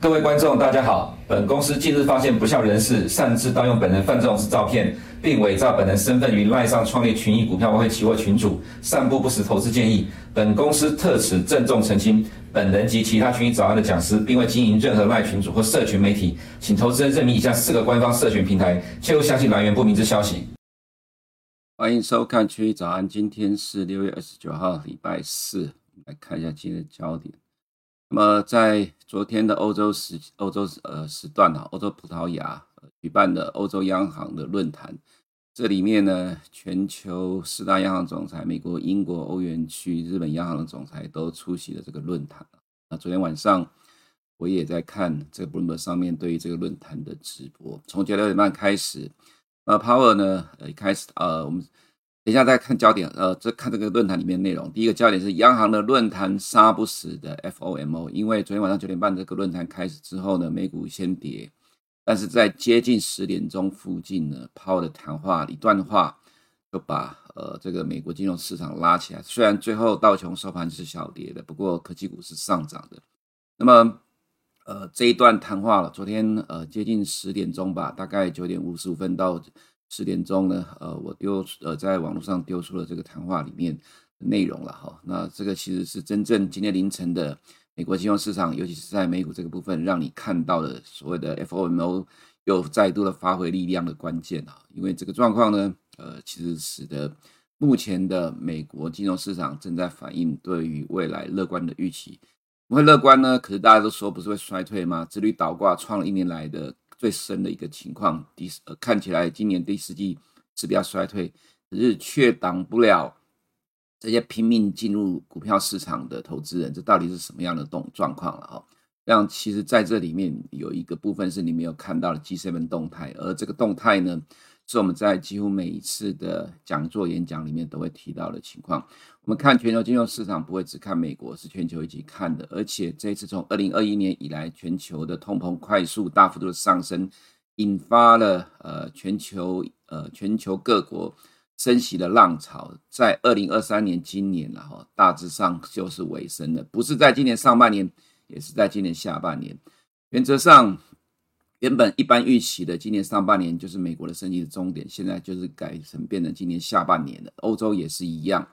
各位观众，大家好。本公司近日发现不肖人士擅自盗用本人范仲式照片，并伪造本人身份于赖上创立群益股票外汇期货群组，散布不实投资建议。本公司特此郑重澄清，本人及其他群益早安的讲师，并未经营任何赖群组或社群媒体，请投资人认明以下四个官方社群平台，切勿相信来源不明之消息。欢迎收看群益早安，今天是六月二十九号，礼拜四，来看一下今天的焦点。那么在昨天的欧洲时欧洲呃时段呢，欧洲葡萄牙举办的欧洲央行的论坛，这里面呢，全球四大央行总裁，美国、英国、欧元区、日本央行的总裁都出席了这个论坛。那昨天晚上我也在看这个 Bloomberg 上面对于这个论坛的直播，从九点半开始，那 Powell 呢，呃，开始呃我们。等一下再看焦点，呃，这看这个论坛里面内容。第一个焦点是央行的论坛杀不死的 FOMO，因为昨天晚上九点半这个论坛开始之后呢，美股先跌，但是在接近十点钟附近呢，抛的谈话一段话就把呃这个美国金融市场拉起来。虽然最后道琼收盘是小跌的，不过科技股是上涨的。那么呃这一段谈话了，昨天呃接近十点钟吧，大概九点五十五分到。十点钟呢，呃，我丢呃在网络上丢出了这个谈话里面的内容了哈。那这个其实是真正今天凌晨的美国金融市场，尤其是在美股这个部分，让你看到的所谓的 FOMO 又再度的发挥力量的关键啊。因为这个状况呢，呃，其实使得目前的美国金融市场正在反映对于未来乐观的预期。不会乐观呢？可是大家都说不是会衰退吗？殖利率倒挂创了一年来的。最深的一个情况，第呃看起来今年第四季是比较衰退，可是却挡不了这些拼命进入股票市场的投资人，这到底是什么样的动状况了哈？让其实在这里面有一个部分是你没有看到的 G7 动态，而这个动态呢，是我们在几乎每一次的讲座演讲里面都会提到的情况。我们看全球金融市场不会只看美国，是全球一起看的。而且这一次从二零二一年以来，全球的通膨快速大幅度的上升，引发了呃全球呃全球各国升息的浪潮，在二零二三年今年然后大致上就是尾声了，不是在今年上半年，也是在今年下半年，原则上。原本一般预期的今年上半年就是美国的升息的终点，现在就是改成变成今年下半年了。欧洲也是一样。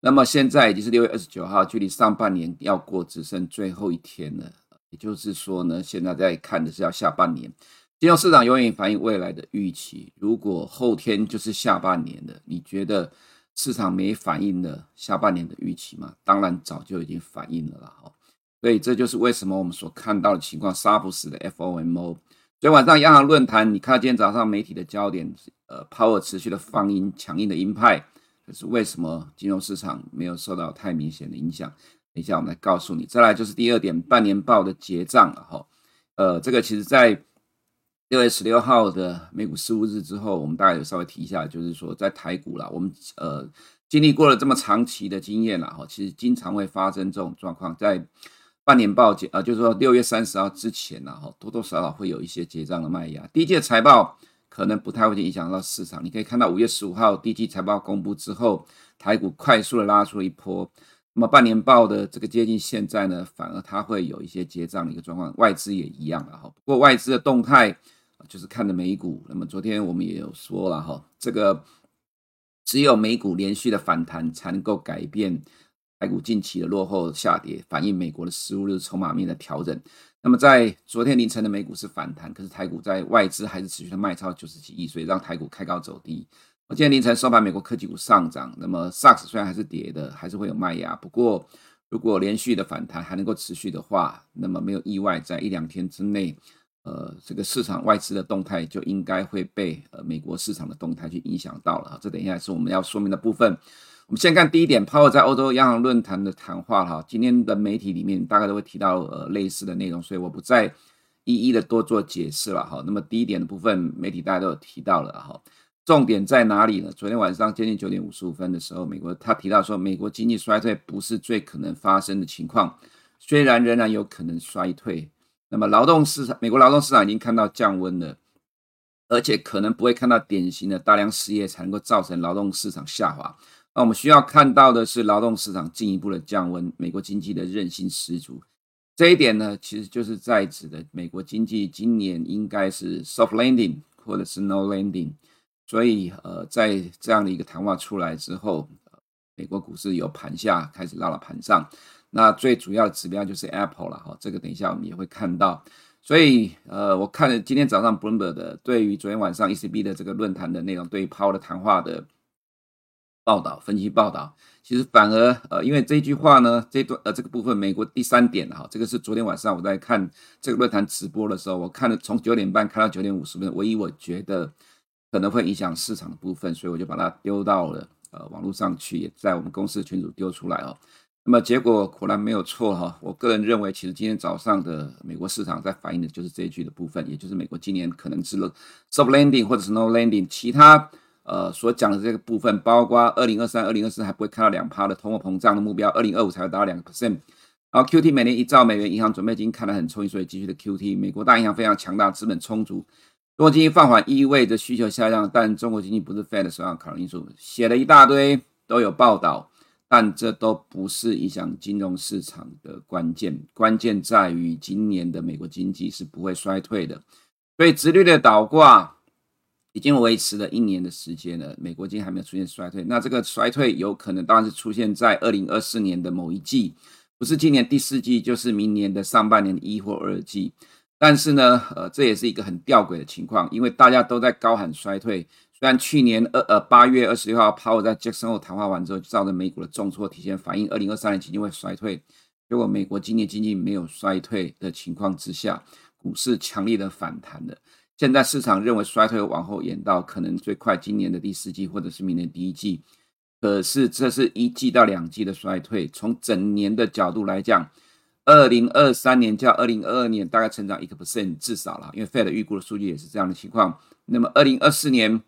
那么现在已经是六月二十九号，距离上半年要过只剩最后一天了。也就是说呢，现在在看的是要下半年。金融市场永远反映未来的预期。如果后天就是下半年了，你觉得市场没反映了下半年的预期吗？当然早就已经反映了啦。哈，所以这就是为什么我们所看到的情况，杀不死的 FOMO。昨天晚上央行论坛，你看今天早上媒体的焦点，呃，Power 持续的放鹰，强硬的鹰派，可是为什么金融市场没有受到太明显的影响？等一下我们来告诉你。再来就是第二点，半年报的结账了哈。呃，这个其实在六月十六号的美股十五日之后，我们大概有稍微提一下，就是说在台股啦，我们呃经历过了这么长期的经验了哈，其实经常会发生这种状况，在。半年报结啊，就是说六月三十号之前呢，哈，多多少少会有一些结账的卖压。第一季财报可能不太会影响到市场。你可以看到五月十五号第一季财报公布之后，台股快速的拉出一波。那么半年报的这个接近现在呢，反而它会有一些结账的一个状况。外资也一样了哈。不过外资的动态就是看的美股。那么昨天我们也有说了哈，这个只有美股连续的反弹才能够改变。台股近期的落后下跌，反映美国的十五日筹码面的调整。那么在昨天凌晨的美股是反弹，可是台股在外资还是持续的卖超九十几亿，所以让台股开高走低。我今天凌晨收盘，美国科技股上涨，那么 SAX 虽然还是跌的，还是会有卖压。不过如果连续的反弹还能够持续的话，那么没有意外，在一两天之内，呃，这个市场外资的动态就应该会被呃美国市场的动态去影响到了。这等一下是我们要说明的部分。我们先看第一点，Powell 在欧洲央行论坛的谈话哈，今天的媒体里面大概都会提到呃类似的内容，所以我不再一一的多做解释了哈。那么第一点的部分，媒体大家都有提到了哈，重点在哪里呢？昨天晚上接近九点五十五分的时候，美国他提到说，美国经济衰退不是最可能发生的情况，虽然仍然有可能衰退。那么劳动市场，美国劳动市场已经看到降温了。而且可能不会看到典型的大量失业才能够造成劳动市场下滑。那我们需要看到的是劳动市场进一步的降温，美国经济的韧性十足。这一点呢，其实就是在指的美国经济今年应该是 soft landing 或者是 no landing。所以，呃，在这样的一个谈话出来之后，美国股市由盘下开始拉到盘上。那最主要指标就是 Apple 了哈，这个等一下我们也会看到。所以，呃，我看了今天早上 Bloomberg 的对于昨天晚上 ECB 的这个论坛的内容，对于 Powell 的谈话的报道分析报道，其实反而呃，因为这句话呢，这段呃这个部分，美国第三点哈，这个是昨天晚上我在看这个论坛直播的时候，我看了从九点半看到九点五十分，唯一我觉得可能会影响市场的部分，所以我就把它丢到了呃网络上去，也在我们公司群组丢出来哦。那么结果果然没有错哈，我个人认为，其实今天早上的美国市场在反映的就是这一句的部分，也就是美国今年可能是 soft landing 或者是 no landing，其他呃所讲的这个部分，包括二零二三、二零二四还不会看到两趴的通货膨胀的目标，二零二五才会达到两个 percent。然后 QT 每年一兆美元银行准备金看得很充裕，所以继续的 QT。美国大银行非常强大，资本充足。中国经济放缓意味着需求下降，但中国经济不是 Fed 的首要考虑因素，写了一大堆都有报道。但这都不是影响金融市场的关键，关键在于今年的美国经济是不会衰退的。所以，直率的倒挂已经维持了一年的时间了，美国经济还没有出现衰退。那这个衰退有可能当然是出现在二零二四年的某一季，不是今年第四季，就是明年的上半年一或二季。但是呢，呃，这也是一个很吊诡的情况，因为大家都在高喊衰退。但去年二呃八月二十六号，Powell 在杰克森霍谈话完之后，造成美股的重挫，提前反映二零二三年经济会衰退。结果美国今年经济没有衰退的情况之下，股市强力的反弹了。现在市场认为衰退往后延到可能最快今年的第四季或者是明年第一季。可是这是一季到两季的衰退，从整年的角度来讲，二零二三年较二零二二年大概成长一个 percent 至少了，因为 Fed 预估的数据也是这样的情况。那么二零二四年。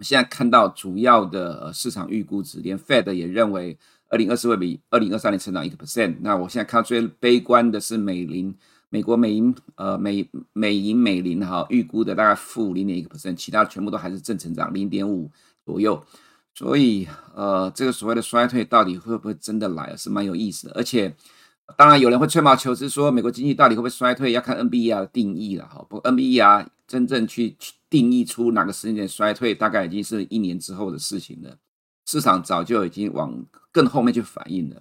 现在看到主要的市场预估值，连 Fed 也认为二零二四会比二零二三年成长一个 percent。那我现在看到最悲观的是美林，美国美银呃美美银美林哈预估的大概负零点一个 percent，其他全部都还是正成长零点五左右。所以呃这个所谓的衰退到底会不会真的来，是蛮有意思的。而且当然有人会吹毛求疵说美国经济到底会不会衰退，要看 NBER 的定义了哈。不过 NBER 真正去。定义出哪个时间点衰退，大概已经是一年之后的事情了。市场早就已经往更后面去反应了，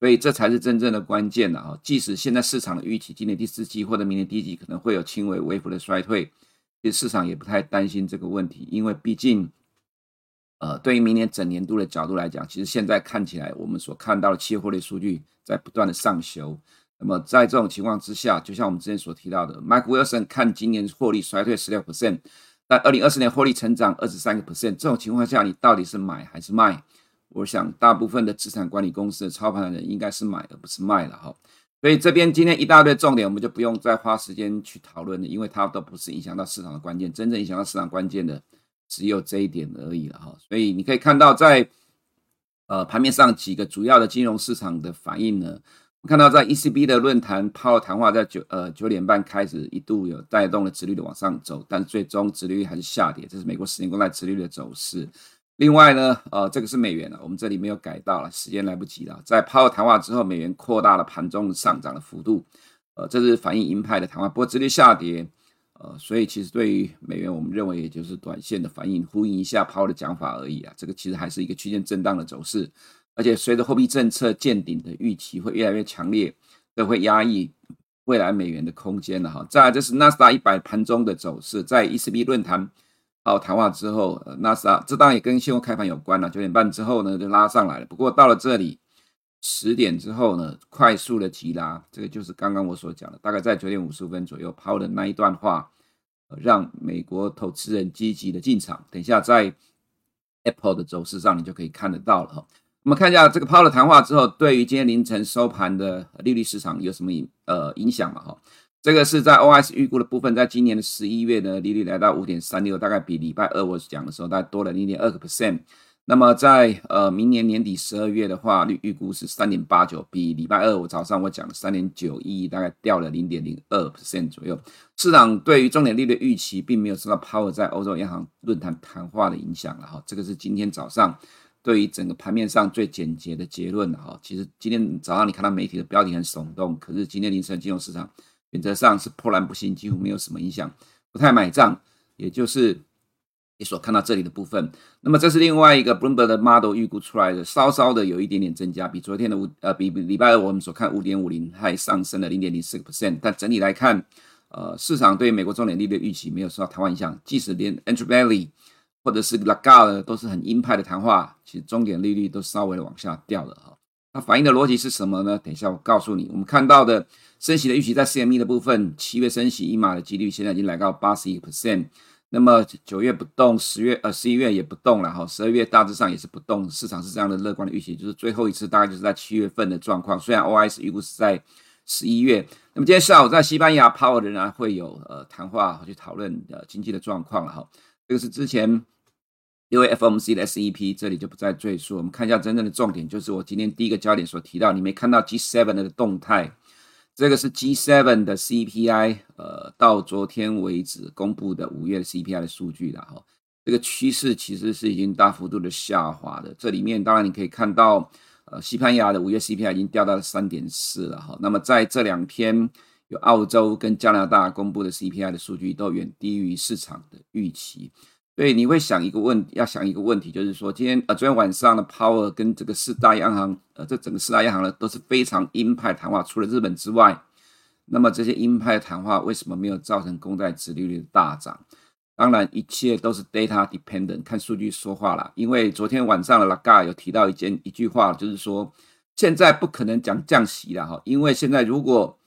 所以这才是真正的关键了啊！即使现在市场的预期，今年第四季或者明年第一季可能会有轻微微幅的衰退，其实市场也不太担心这个问题，因为毕竟，呃，对于明年整年度的角度来讲，其实现在看起来我们所看到的企业获利数据在不断的上修。那么在这种情况之下，就像我们之前所提到的，Mike Wilson 看今年获利衰退十六 percent，但二零二四年获利成长二十三个 percent，这种情况下，你到底是买还是卖？我想大部分的资产管理公司的操盘人应该是买而不是卖了哈。所以这边今天一大堆重点，我们就不用再花时间去讨论了，因为它都不是影响到市场的关键，真正影响到市场关键的只有这一点而已了哈。所以你可以看到在呃盘面上几个主要的金融市场的反应呢。看到在 ECB 的论坛抛的谈话在九呃九点半开始，一度有带动了殖率的往上走，但最终殖率还是下跌，这是美国十年公债殖率的走势。另外呢，呃，这个是美元了，我们这里没有改到了，时间来不及了。在 Powell 谈话之后，美元扩大了盘中上涨的幅度，呃，这是反映鹰派的谈话。不过殖率下跌，呃，所以其实对于美元，我们认为也就是短线的反应，呼应一下抛的讲法而已啊。这个其实还是一个区间震荡的走势。而且随着货币政策见顶的预期会越来越强烈，都会压抑未来美元的空间了哈。再来，就是纳斯达一百盘中的走势，在 ECB 论坛好谈话之后，呃，纳斯达这当然也跟现货开盘有关了。九点半之后呢，就拉上来了。不过到了这里十点之后呢，快速的急拉，这个就是刚刚我所讲的，大概在九点五十五分左右抛的那一段话，让美国投资人积极的进场。等一下在 Apple 的走势上，你就可以看得到了哈。我们看一下这个 Powell 谈话之后，对于今天凌晨收盘的利率市场有什么影呃影响嘛？哈，这个是在 OS 预估的部分，在今年的十一月呢，利率来到五点三六，大概比礼拜二我讲的时候大概多了零点二个 percent。那么在呃明年年底十二月的话，预预估是三点八九，比礼拜二我早上我讲的三点九一大概掉了零点零二 percent 左右。市场对于重点利率预期并没有受到 Power 在欧洲央行论坛谈话的影响了哈。这个是今天早上对于整个盘面上最简洁的结论哈。其实今天早上你看到媒体的标题很耸动，可是今天凌晨金融市场原则上是波澜不惊，几乎没有什么影响，不太买账，也就是。你所看到这里的部分，那么这是另外一个 Bloomberg 的 model 预估出来的，稍稍的有一点点增加，比昨天的五呃比礼拜二我们所看五点五零还上升了零点零四个 percent，但整体来看，呃市场对美国重点利率预期没有受到谈话影响，即使连 Andrew Bailey 或者是 LA GA 的都是很鹰派的谈话，其实重点利率都稍微往下掉了哈。那反映的逻辑是什么呢？等一下我告诉你，我们看到的升息的预期在 CME 的部分，七月升息一码的几率现在已经来到八十一 percent。那么九月不动，十月呃十一月也不动了哈，十二月大致上也是不动，市场是这样的乐观的预期，就是最后一次大概就是在七月份的状况。虽然 OIS 预估是在十一月，那么今天下午在西班牙 Power 仍然会有呃谈话去讨论呃经济的状况了哈。这个是之前因为 FOMC 的 SEP，这里就不再赘述。我们看一下真正的重点，就是我今天第一个焦点所提到，你没看到 G7 的动态。这个是 G7 的 CPI，呃，到昨天为止公布的五月 CPI 的数据了哈。这个趋势其实是已经大幅度的下滑的。这里面当然你可以看到，呃，西班牙的五月 CPI 已经掉到了三点四了哈。那么在这两天，有澳洲跟加拿大公布的 CPI 的数据都远低于市场的预期。所以你会想一个问，要想一个问题，就是说，今天呃，昨天晚上的 Power 跟这个四大央行，呃，这整个四大央行呢都是非常鹰派谈话，除了日本之外，那么这些鹰派谈话为什么没有造成公债殖利率的大涨？当然，一切都是 data dependent，看数据说话啦。因为昨天晚上的 Laga 有提到一件一句话，就是说现在不可能讲降息了哈，因为现在如果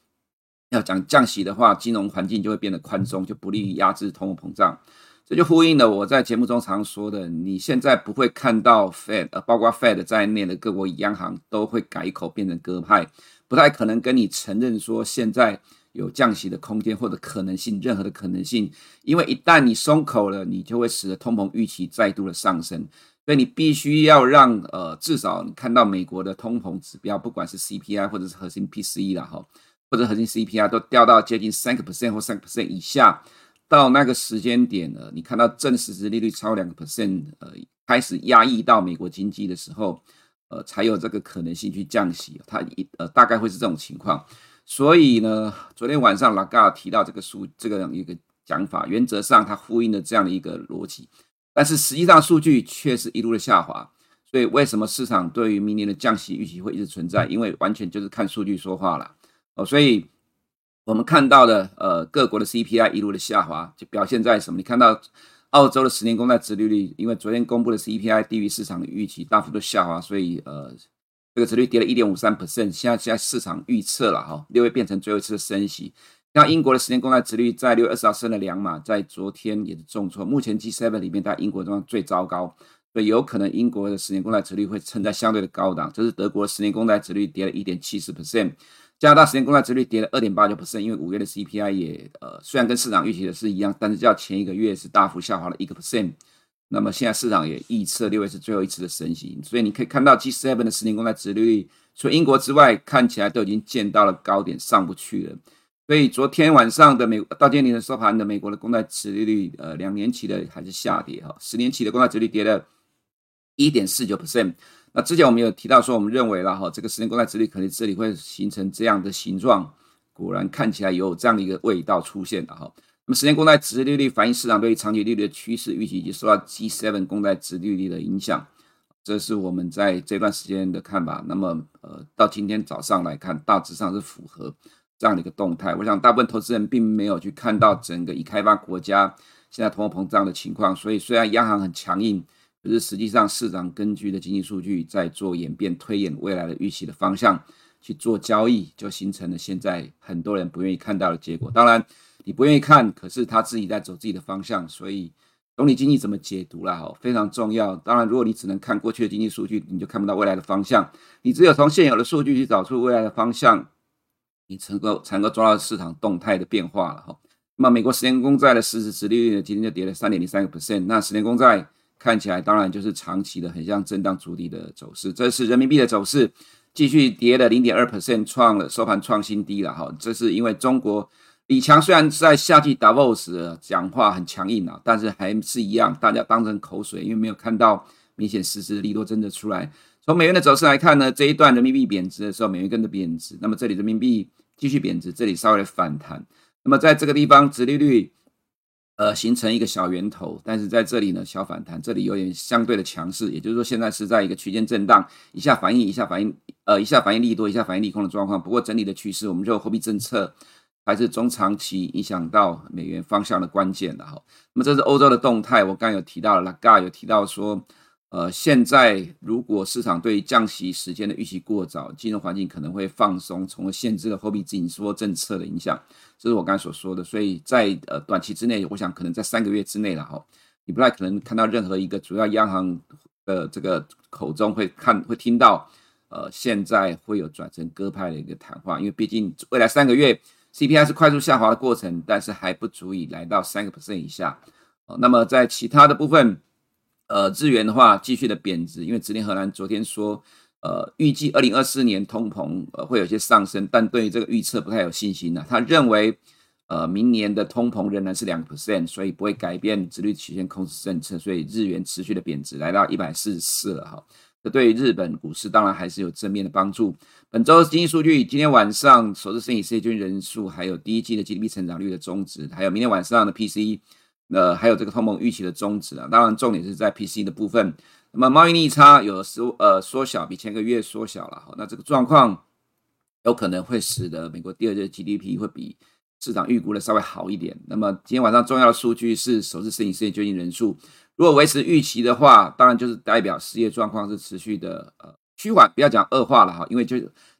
要讲降息的话，金融环境就会变得宽松，就不利于压制通货膨胀。这就呼应了我在节目中常说的，你现在不会看到 Fed，呃，包括 Fed 在内的各国央行都会改口变成鸽派，不太可能跟你承认说现在有降息的空间或者可能性，任何的可能性，因为一旦你松口了，你就会使得通膨预期再度的上升，所以你必须要让呃至少你看到美国的通膨指标，不管是 CPI 或者是核心 PCE 啦哈，或者核心 CPI 都掉到接近三个 percent 或三个 percent 以下。到那个时间点呢，你看到正实质利率超两个 percent，呃，开始压抑到美国经济的时候，呃，才有这个可能性去降息。它一呃大概会是这种情况。所以呢，昨天晚上拉加提到这个数这个一个讲法，原则上它呼应了这样的一个逻辑，但是实际上数据却是一路的下滑。所以为什么市场对于明年的降息预期会一直存在？因为完全就是看数据说话了。哦，所以。我们看到的，呃，各国的 CPI 一路的下滑，就表现在什么？你看到澳洲的十年公债殖利率，因为昨天公布的 CPI 低于市场的预期，大幅度下滑，所以呃，这个殖率跌了一点五三 percent。现在现在市场预测了哈，六月变成最后一次的升息。那英国的十年公债殖率在六月二十号升了两码，在昨天也是重挫。目前 G7 里面，在英国中最糟糕，所以有可能英国的十年公债殖率会撑在相对的高档。这是德国的十年公债殖率跌了一点七四 percent。加拿大十年公债殖率跌了二点八九 percent，因为五月的 CPI 也呃虽然跟市场预期的是一样，但是较前一个月是大幅下滑了一个 percent。那么现在市场也预测六月是最后一次的升息，所以你可以看到 G7 的十年公债殖率，除英国之外，看起来都已经见到了高点，上不去了。所以昨天晚上的美到今天凌晨收盘的美国的公债殖利率，呃，两年期的还是下跌哈，十年期的公债殖率跌了一点四九 percent。那之前我们有提到说，我们认为了哈，这个十年公债殖率可能这里会形成这样的形状，果然看起来有这样的一个味道出现了哈。那么十年公债殖利率反映市场对于长期利率的趋势预期，以及受到 G7 公债殖利率的影响，这是我们在这段时间的看法。那么呃，到今天早上来看，大致上是符合这样的一个动态。我想大部分投资人并没有去看到整个已开发国家现在通货膨胀的情况，所以虽然央行很强硬。可是实际上，市场根据的经济数据在做演变，推演未来的预期的方向去做交易，就形成了现在很多人不愿意看到的结果。当然，你不愿意看，可是他自己在走自己的方向，所以总体经济怎么解读啦，哈，非常重要。当然，如果你只能看过去的经济数据，你就看不到未来的方向。你只有从现有的数据去找出未来的方向，你才能够才能够抓到市场动态的变化了，哈。那么，美国十年公债的实质殖利率呢，今天就跌了三点零三个 percent，那十年公债。看起来当然就是长期的很像震荡筑底的走势。这是人民币的走势，继续跌了零点二 percent，创了收盘创新低了哈。这是因为中国李强虽然在夏季 Davos 讲话很强硬啊，但是还是一样，大家当成口水，因为没有看到明显实质的利多真的出来。从美元的走势来看呢，这一段人民币贬值的时候，美元跟着贬值，那么这里人民币继续贬值，这里稍微的反弹。那么在这个地方，殖利率。呃，形成一个小源头，但是在这里呢，小反弹，这里有点相对的强势，也就是说，现在是在一个区间震荡，一下反应，一下反应，呃，一下反应利多，一下反应利空的状况。不过整体的趋势，我们就货币政策还是中长期影响到美元方向的关键的哈。那么这是欧洲的动态，我刚才有提到了拉嘎有提到说。呃，现在如果市场对降息时间的预期过早，金融环境可能会放松，从而限制了货币紧缩政策的影响。这是我刚才所说的。所以在呃短期之内，我想可能在三个月之内了哈，你不太可能看到任何一个主要央行的这个口中会看会听到，呃，现在会有转成鸽派的一个谈话，因为毕竟未来三个月 CPI 是快速下滑的过程，但是还不足以来到三个 percent 以下。呃，那么在其他的部分。呃，日元的话继续的贬值，因为植田和男昨天说，呃，预计二零二四年通膨呃会有些上升，但对于这个预测不太有信心呢、他认为，呃，明年的通膨仍然是两个 percent，所以不会改变殖率曲线控制政策，所以日元持续的贬值，来到一百四十四了哈。这对于日本股市当然还是有正面的帮助。本周经济数据，今天晚上首次申请失业救济人数，还有第一季的 GDP 成长率的终值，还有明天晚上的 PCE。那还有这个通膨预期的终止啊，当然重点是在 PC 的部分。那么贸易逆差有缩呃缩小，比前个月缩小了哈。那这个状况有可能会使得美国第二季 GDP 会比市场预估的稍微好一点。那么今天晚上重要的数据是首次申请失业救济人数，如果维持预期的话，当然就是代表失业状况是持续的呃趋缓，不要讲恶化了哈，因为就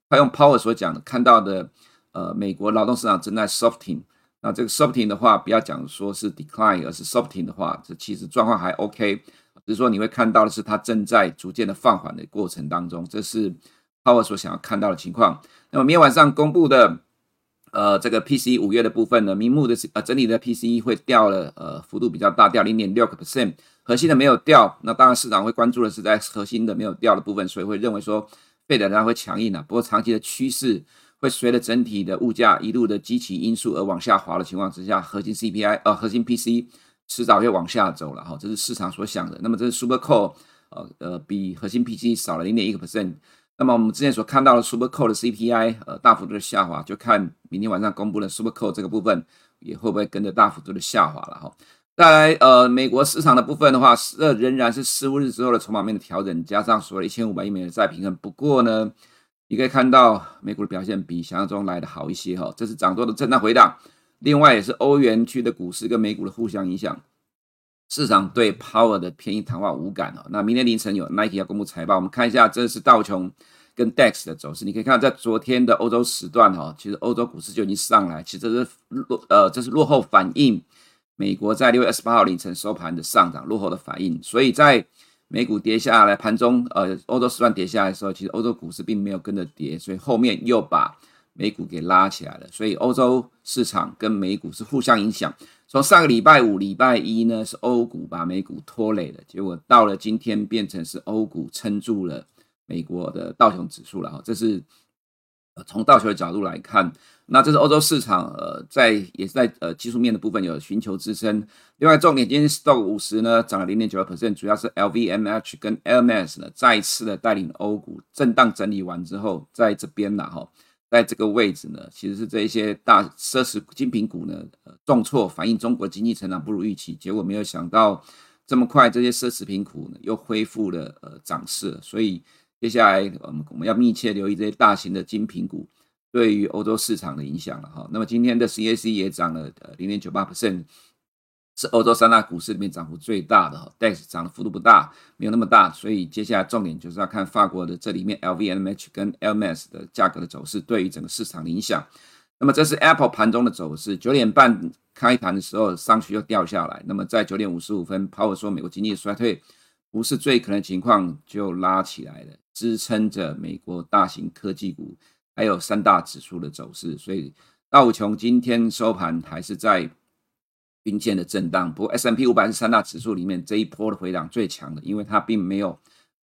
他用 Power 所讲的看到的呃美国劳动市场正在 softing。那这个 softening 的话，不要讲说是 decline，而是 softening 的话，这其实状况还 OK，只是说你会看到的是它正在逐渐的放缓的过程当中，这是 Powell 所想要看到的情况。那么明天晚上公布的，呃，这个 PCE 五月的部分呢，名目的呃整体的 PCE 会掉了，呃，幅度比较大，掉零点六个 percent，核心的没有掉。那当然市场会关注的是在核心的没有掉的部分，所以会认为说 Fed 它会强硬啊。不过长期的趋势。会随着整体的物价一路的激起因素而往下滑的情况之下，核心 CPI 呃核心 PC 迟早会往下走了哈，这是市场所想的。那么这是 Super Core 呃呃比核心 PC 少了零点一个 percent。那么我们之前所看到的 Super Core 的 CPI 呃大幅度的下滑，就看明天晚上公布的 Super Core 这个部分也会不会跟着大幅度的下滑了哈。再来呃美国市场的部分的话，这仍然是十五日之后的筹码面的调整，加上所谓一千五百亿美元的再平衡。不过呢。你可以看到美股的表现比想象中来的好一些哈，这是涨多的震荡回档。另外也是欧元区的股市跟美股的互相影响，市场对 Power 的偏鹰谈话无感哦。那明天凌晨有 Nike 要公布财报，我们看一下这是道琼跟 Dex 的走势。你可以看到在昨天的欧洲时段哈，其实欧洲股市就已经上来，其实这是落呃这是落后反应美国在六月二十八号凌晨收盘的上涨落后的反应，所以在。美股跌下来，盘中呃，欧洲时段跌下来的时候，其实欧洲股市并没有跟着跌，所以后面又把美股给拉起来了。所以欧洲市场跟美股是互相影响。从上个礼拜五、礼拜一呢，是欧股把美股拖累了，结果到了今天变成是欧股撑住了美国的道琼指数了哈，这是。从道琼的角度来看，那这是欧洲市场，呃，在也是在呃技术面的部分有寻求支撑。另外，重点今天 Stock 五十呢涨了零点九二 percent，主要是 LVMH 跟 LMS 呢再一次的带领欧股震荡整理完之后，在这边呢哈，在这个位置呢，其实是这一些大奢侈精品股呢，呃，重挫，反映中国经济成长不如预期。结果没有想到这么快，这些奢侈品股呢又恢复了呃涨势，所以。接下来，我们我们要密切留意这些大型的精品股对于欧洲市场的影响了哈。那么今天的 CAC 也涨了呃零点九八 percent，是欧洲三大股市里面涨幅最大的哈。DAX 涨的幅度不大，没有那么大，所以接下来重点就是要看法国的这里面 LVMH 跟 L M S 的价格的走势对于整个市场的影响。那么这是 Apple 盘中的走势，九点半开盘的时候上去又掉下来，那么在九点五十五分跑友说美国经济衰退不是最可能情况，就拉起来了。支撑着美国大型科技股，还有三大指数的走势，所以道琼今天收盘还是在均线的震荡。不过 S M P 五百是三大指数里面这一波的回档最强的，因为它并没有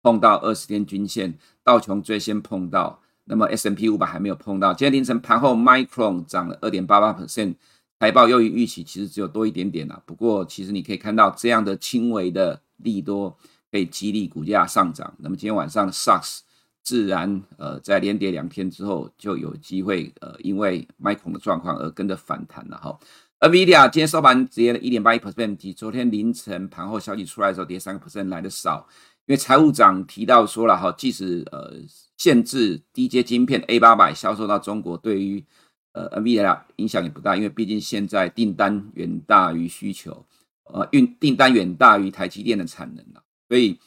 碰到二十天均线，道琼最先碰到，那么 S M P 五百还没有碰到。今天凌晨盘后，Micro 涨了二点八八 percent，财报优于预期，其实只有多一点点啦。不过其实你可以看到这样的轻微的利多可以激励股价上涨。那么今天晚上的 SARS 自然，呃，在连跌两天之后，就有机会，呃，因为 Micron 的状况而跟着反弹了哈。NVIDIA 今天收盘跌了一点八一 percent，比昨天凌晨盘后消息出来的时候跌三个 percent 来的少。因为财务长提到说了哈，即使呃限制低阶晶片 A 八百销售到中国，对于呃 NVIDIA 影响也不大，因为毕竟现在订单远大于需求，呃运订单远大于台积电的产能了，所以。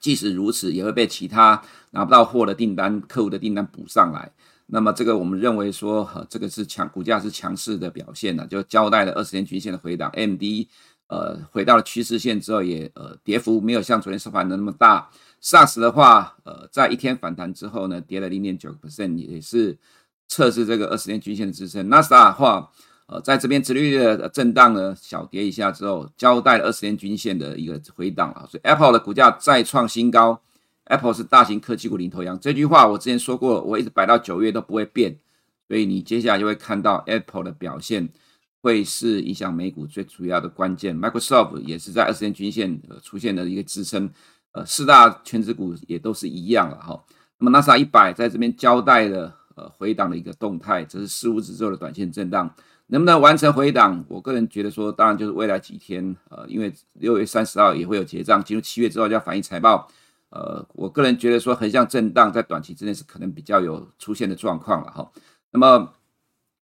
即使如此，也会被其他拿不到货的订单、客户的订单补上来。那么，这个我们认为说，呃、这个是强股价是强势的表现呢，就交代了二十天均线的回档。，M D 呃回到了趋势线之后也，呃跌幅没有像昨天收盘的那么大。SARS 的话，呃，在一天反弹之后呢，跌了零点九个 percent，也是测试这个二十天均线的支撑。Nasa 的话。呃，在这边直率的震荡呢，小跌一下之后，交代了二十天均线的一个回档啊，所以 Apple 的股价再创新高。Apple 是大型科技股领头羊，这句话我之前说过，我一直摆到九月都不会变。所以你接下来就会看到 Apple 的表现会是影响美股最主要的关键。Microsoft 也是在二十天均线呃出现的一个支撑，呃，四大权值股也都是一样了哈。那么 NASA 一百在这边交代了呃回档的一个动态，这是四五指之后的短线震荡。能不能完成回档？我个人觉得说，当然就是未来几天，呃，因为六月三十号也会有结账，进入七月之后就要反映财报，呃，我个人觉得说横向震荡在短期之内是可能比较有出现的状况了哈。那么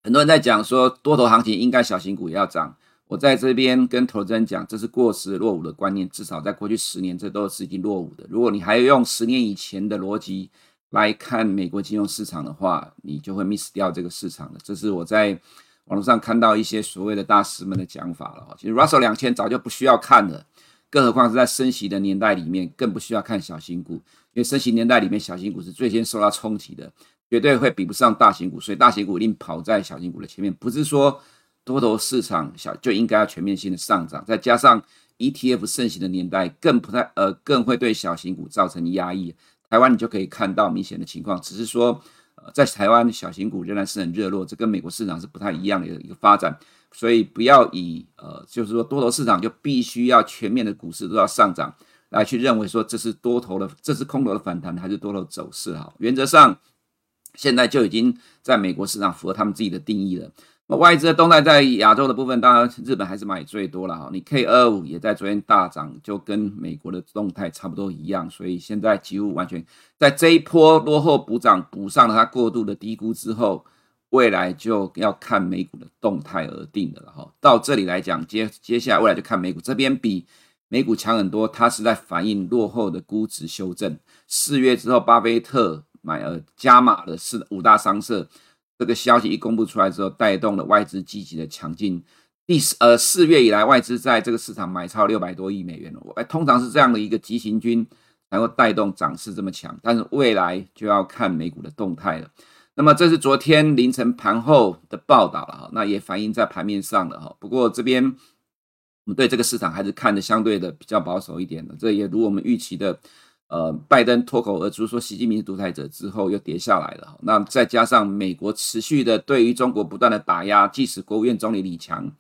很多人在讲说多头行情应该小型股也要涨，我在这边跟投资人讲，这是过时落伍的观念，至少在过去十年这都是已经落伍的。如果你还用十年以前的逻辑来看美国金融市场的话，你就会 miss 掉这个市场了。这是我在。网络上看到一些所谓的大师们的讲法了，其实 Russell 两千早就不需要看了，更何况是在升息的年代里面，更不需要看小型股，因为升息年代里面小型股是最先受到冲击的，绝对会比不上大型股，所以大型股一定跑在小型股的前面。不是说多头市场小就应该要全面性的上涨，再加上 ETF 盛行的年代，更不太呃更会对小型股造成压抑。台湾你就可以看到明显的情况，只是说。在台湾，小型股仍然是很热络，这跟美国市场是不太一样的一个发展，所以不要以呃，就是说多头市场就必须要全面的股市都要上涨来去认为说这是多头的，这是空头的反弹还是多头走势哈。原则上，现在就已经在美国市场符合他们自己的定义了。外资的动态在亚洲的部分，当然日本还是买最多了哈。你 K 二五也在昨天大涨，就跟美国的动态差不多一样，所以现在几乎完全在这一波落后补涨补上了它过度的低估之后，未来就要看美股的动态而定的了哈。到这里来讲，接接下来未来就看美股这边比美股强很多，它是在反映落后的估值修正。四月之后，巴菲特买了加码的四五大商社。这个消息一公布出来之后，带动了外资积极的抢进。第四呃四月以来，外资在这个市场买超六百多亿美元了。哎，通常是这样的一个急行军才会带动涨势这么强。但是未来就要看美股的动态了。那么这是昨天凌晨盘后的报道了哈，那也反映在盘面上了哈。不过这边我们对这个市场还是看的相对的比较保守一点的。这也如我们预期的。呃，拜登脱口而出说习近平是独裁者之后，又跌下来了。那再加上美国持续的对于中国不断的打压，即使国务院总理李强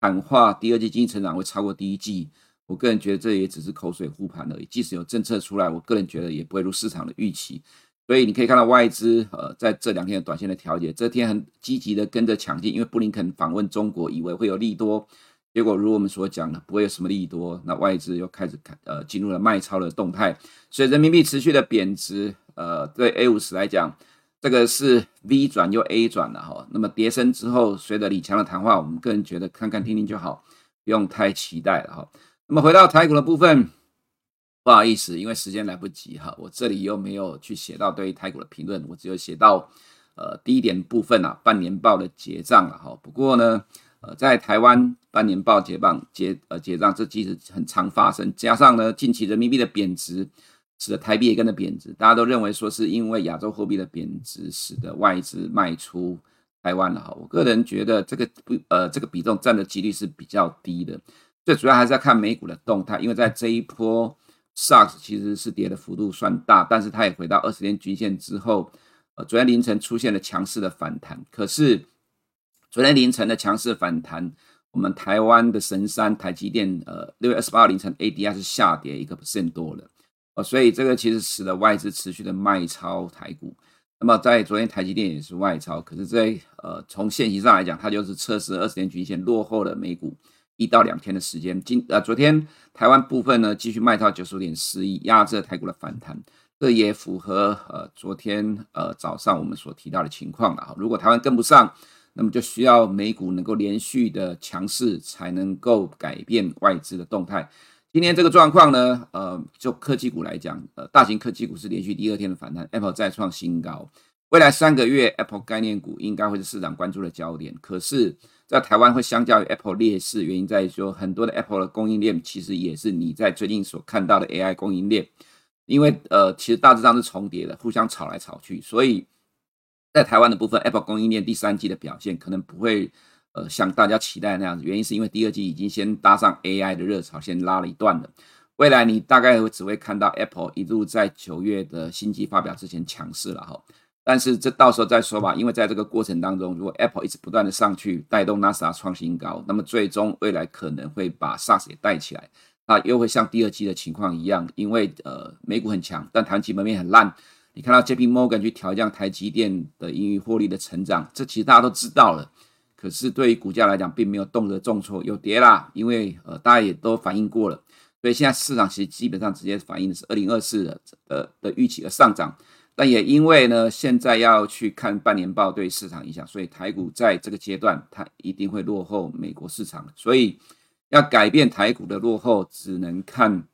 喊话第二季经济成长会超过第一季，我个人觉得这也只是口水护盘而已。即使有政策出来，我个人觉得也不会如市场的预期。所以你可以看到外资呃在这两天的短线的调节，这天很积极的跟着抢进，因为布林肯访问中国，以为会有利多。结果如我们所讲的，不会有什么利多，那外资又开始看呃进入了卖超的动态，所以人民币持续的贬值，呃，对 A 五十来讲，这个是 V 转又 A 转了哈。那么跌升之后，随着李强的谈话，我们个人觉得看看听听就好，不用太期待了哈。那么回到台股的部分，不好意思，因为时间来不及哈，我这里又没有去写到对于台股的评论，我只有写到呃低点部分啊，半年报的结账了哈。不过呢。呃，在台湾半年报结账结呃结账，这其实很常发生。加上呢，近期人民币的贬值，使得台币也跟着贬值。大家都认为说是因为亚洲货币的贬值，使得外资卖出台湾了哈。我个人觉得这个不呃这个比重占的几率是比较低的，最主要还是要看美股的动态，因为在这一波 SARS 其实是跌的幅度算大，但是它也回到二十天均线之后，呃，昨天凌晨出现了强势的反弹，可是昨天凌晨的强势反弹，我们台湾的神山台积电，呃，六月二十八号凌晨 ADR 是下跌一个 percent 多了。哦，所以这个其实使得外资持续的卖超台股。那么在昨天台积电也是外超，可是在呃从线型上来讲，它就是测试二十天均线落后了美股一到两天的时间。今呃昨天台湾部分呢继续卖超九十五点四亿，压制台股的反弹。这也符合呃昨天呃早上我们所提到的情况了哈。如果台湾跟不上，那么就需要美股能够连续的强势，才能够改变外资的动态。今天这个状况呢，呃，就科技股来讲，呃，大型科技股是连续第二天的反弹，Apple 再创新高。未来三个月，Apple 概念股应该会是市场关注的焦点。可是，在台湾会相较于 Apple 劣势，原因在于说，很多的 Apple 的供应链其实也是你在最近所看到的 AI 供应链，因为呃，其实大致上是重叠的，互相炒来炒去，所以在台湾的部分，Apple 供应链第三季的表现可能不会。呃，像大家期待那样子，原因是因为第二季已经先搭上 AI 的热潮，先拉了一段了。未来你大概会只会看到 Apple 一路在九月的新机发表之前强势了哈。但是这到时候再说吧，因为在这个过程当中，如果 Apple 一直不断的上去带动 NASA 创新高，那么最终未来可能会把 SaaS 也带起来，啊，又会像第二季的情况一样，因为呃美股很强，但台湾基本面很烂。你看到 JP Morgan 去调降台积电的盈余获利的成长，这其实大家都知道了。可是对于股价来讲，并没有动辄重挫，有跌啦，因为呃大家也都反映过了，所以现在市场其实基本上直接反映的是二零二四的的的预期的上涨，但也因为呢现在要去看半年报对市场影响，所以台股在这个阶段它一定会落后美国市场，所以要改变台股的落后，只能看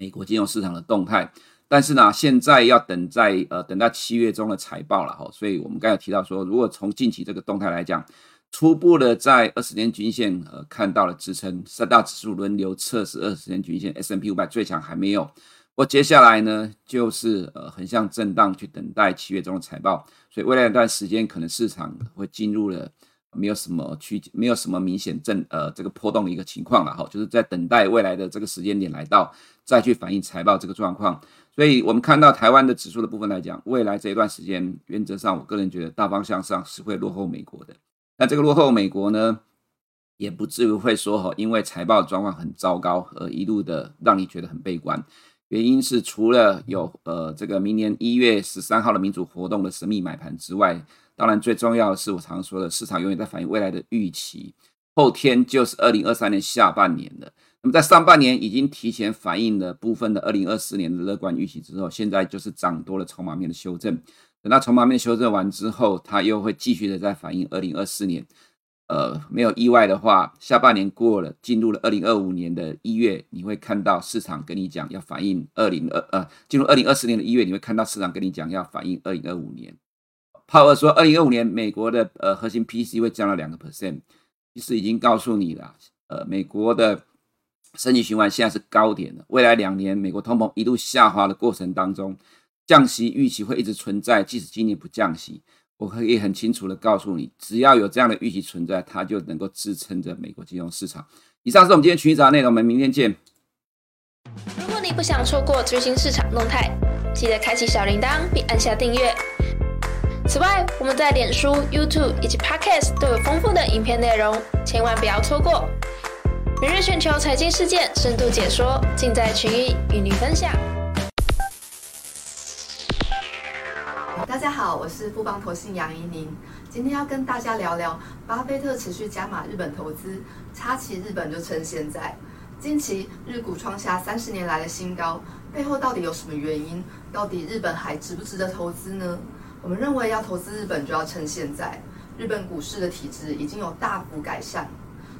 美国金融市场的动态。但是呢，现在要等在呃等到七月中的财报了哈，所以我们刚才提到说，如果从近期这个动态来讲。初步的在二十天均线呃看到了支撑，三大指数轮流测试二十天均线，S&P 五百最强还没有。我接下来呢就是呃横向震荡去等待七月中的财报，所以未来一段时间可能市场会进入了没有什么区没有什么明显震呃这个波动的一个情况了哈，就是在等待未来的这个时间点来到再去反映财报这个状况。所以我们看到台湾的指数的部分来讲，未来这一段时间原则上我个人觉得大方向上是会落后美国的。那这个落后美国呢，也不至于会说哈，因为财报状况很糟糕而一路的让你觉得很悲观。原因是除了有呃这个明年一月十三号的民主活动的神秘买盘之外，当然最重要的是我常说的，市场永远在反映未来的预期。后天就是二零二三年下半年了。那么在上半年已经提前反映了部分的二零二四年的乐观预期之后，现在就是涨多了筹码面的修正。等到筹码面修正完之后，它又会继续的在反映二零二四年。呃，没有意外的话，下半年过了，进入了二零二五年的一月，你会看到市场跟你讲要反映二零二呃，进入二零二四年的一月，你会看到市场跟你讲要反映二零二五年。鲍尔说，二零二五年美国的呃核心 P C 会降了两个 percent，其实已经告诉你了。呃，美国的升息循环现在是高点的，未来两年美国通膨一路下滑的过程当中。降息预期会一直存在，即使今年不降息，我可以很清楚的告诉你，只要有这样的预期存在，它就能够支撑着美国金融市场。以上是我们今天群益早上内容，我们明天见。如果你不想错过最新市场动态，记得开启小铃铛并按下订阅。此外，我们在脸书、YouTube 以及 Podcast 都有丰富的影片内容，千万不要错过。每日全球财经事件深度解说，尽在群益与你分享。大家好，我是富邦投信杨怡宁，今天要跟大家聊聊巴菲特持续加码日本投资，插旗日本就趁现在。近期日股创下三十年来的新高，背后到底有什么原因？到底日本还值不值得投资呢？我们认为要投资日本就要趁现在，日本股市的体质已经有大幅改善。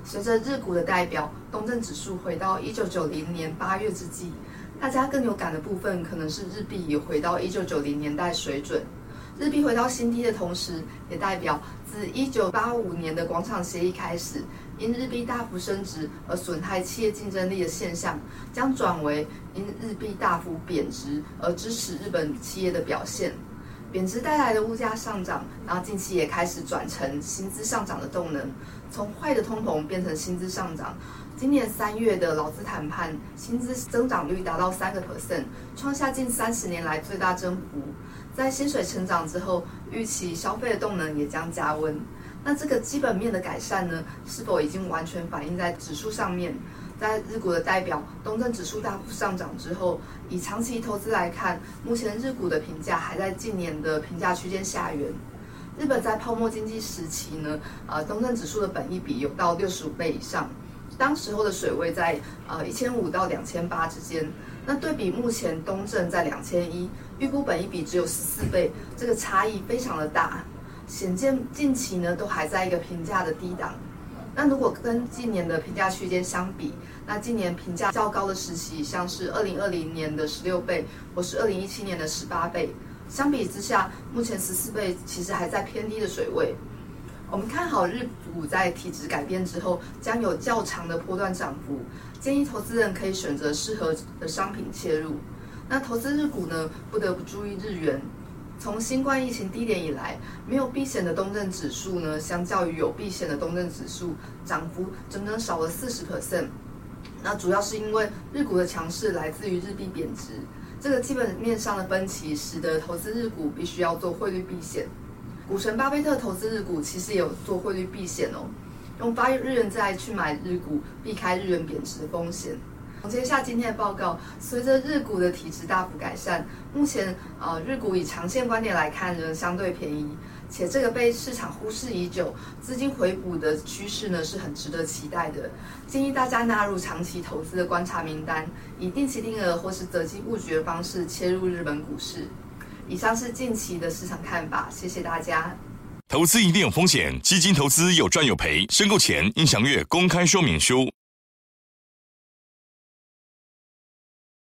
随着日股的代表东证指数回到一九九零年八月之际，大家更有感的部分可能是日币也回到一九九零年代水准。日币回到新低的同时，也代表自一九八五年的广场协议开始，因日币大幅升值而损害企业竞争力的现象，将转为因日币大幅贬值而支持日本企业的表现。贬值带来的物价上涨，然后近期也开始转成薪资上涨的动能，从坏的通膨变成薪资上涨。今年三月的劳资谈判，薪资增长率达到三个 percent，创下近三十年来最大增幅。在薪水成长之后，预期消费的动能也将加温。那这个基本面的改善呢，是否已经完全反映在指数上面？在日股的代表东证指数大幅上涨之后，以长期投资来看，目前日股的评价还在近年的评价区间下缘。日本在泡沫经济时期呢，呃，东证指数的本益比有到六十五倍以上，当时候的水位在呃一千五到两千八之间。那对比目前东证在两千一，预估本益比只有十四倍，这个差异非常的大，显见近期呢都还在一个评价的低档。那如果跟近年的评价区间相比，那今年评价较高的时期，像是二零二零年的十六倍，或是二零一七年的十八倍，相比之下，目前十四倍其实还在偏低的水位。我们看好日股在体质改变之后，将有较长的波段涨幅，建议投资人可以选择适合的商品切入。那投资日股呢，不得不注意日元。从新冠疫情低点以来，没有避险的东证指数呢，相较于有避险的东证指数，涨幅整整少了四十 percent。那主要是因为日股的强势来自于日币贬值，这个基本面上的分歧，使得投资日股必须要做汇率避险。股神巴菲特投资日股其实也有做汇率避险哦，用八日元债去买日股，避开日元贬值的风险。总结下今天的报告，随着日股的体质大幅改善，目前呃日股以长线观点来看仍相对便宜，且这个被市场忽视已久，资金回补的趋势呢是很值得期待的。建议大家纳入长期投资的观察名单，以定期定额或是择机布局的方式切入日本股市。以上是近期的市场看法，谢谢大家。投资一定有风险，基金投资有赚有赔，申购前应详阅公开说明书。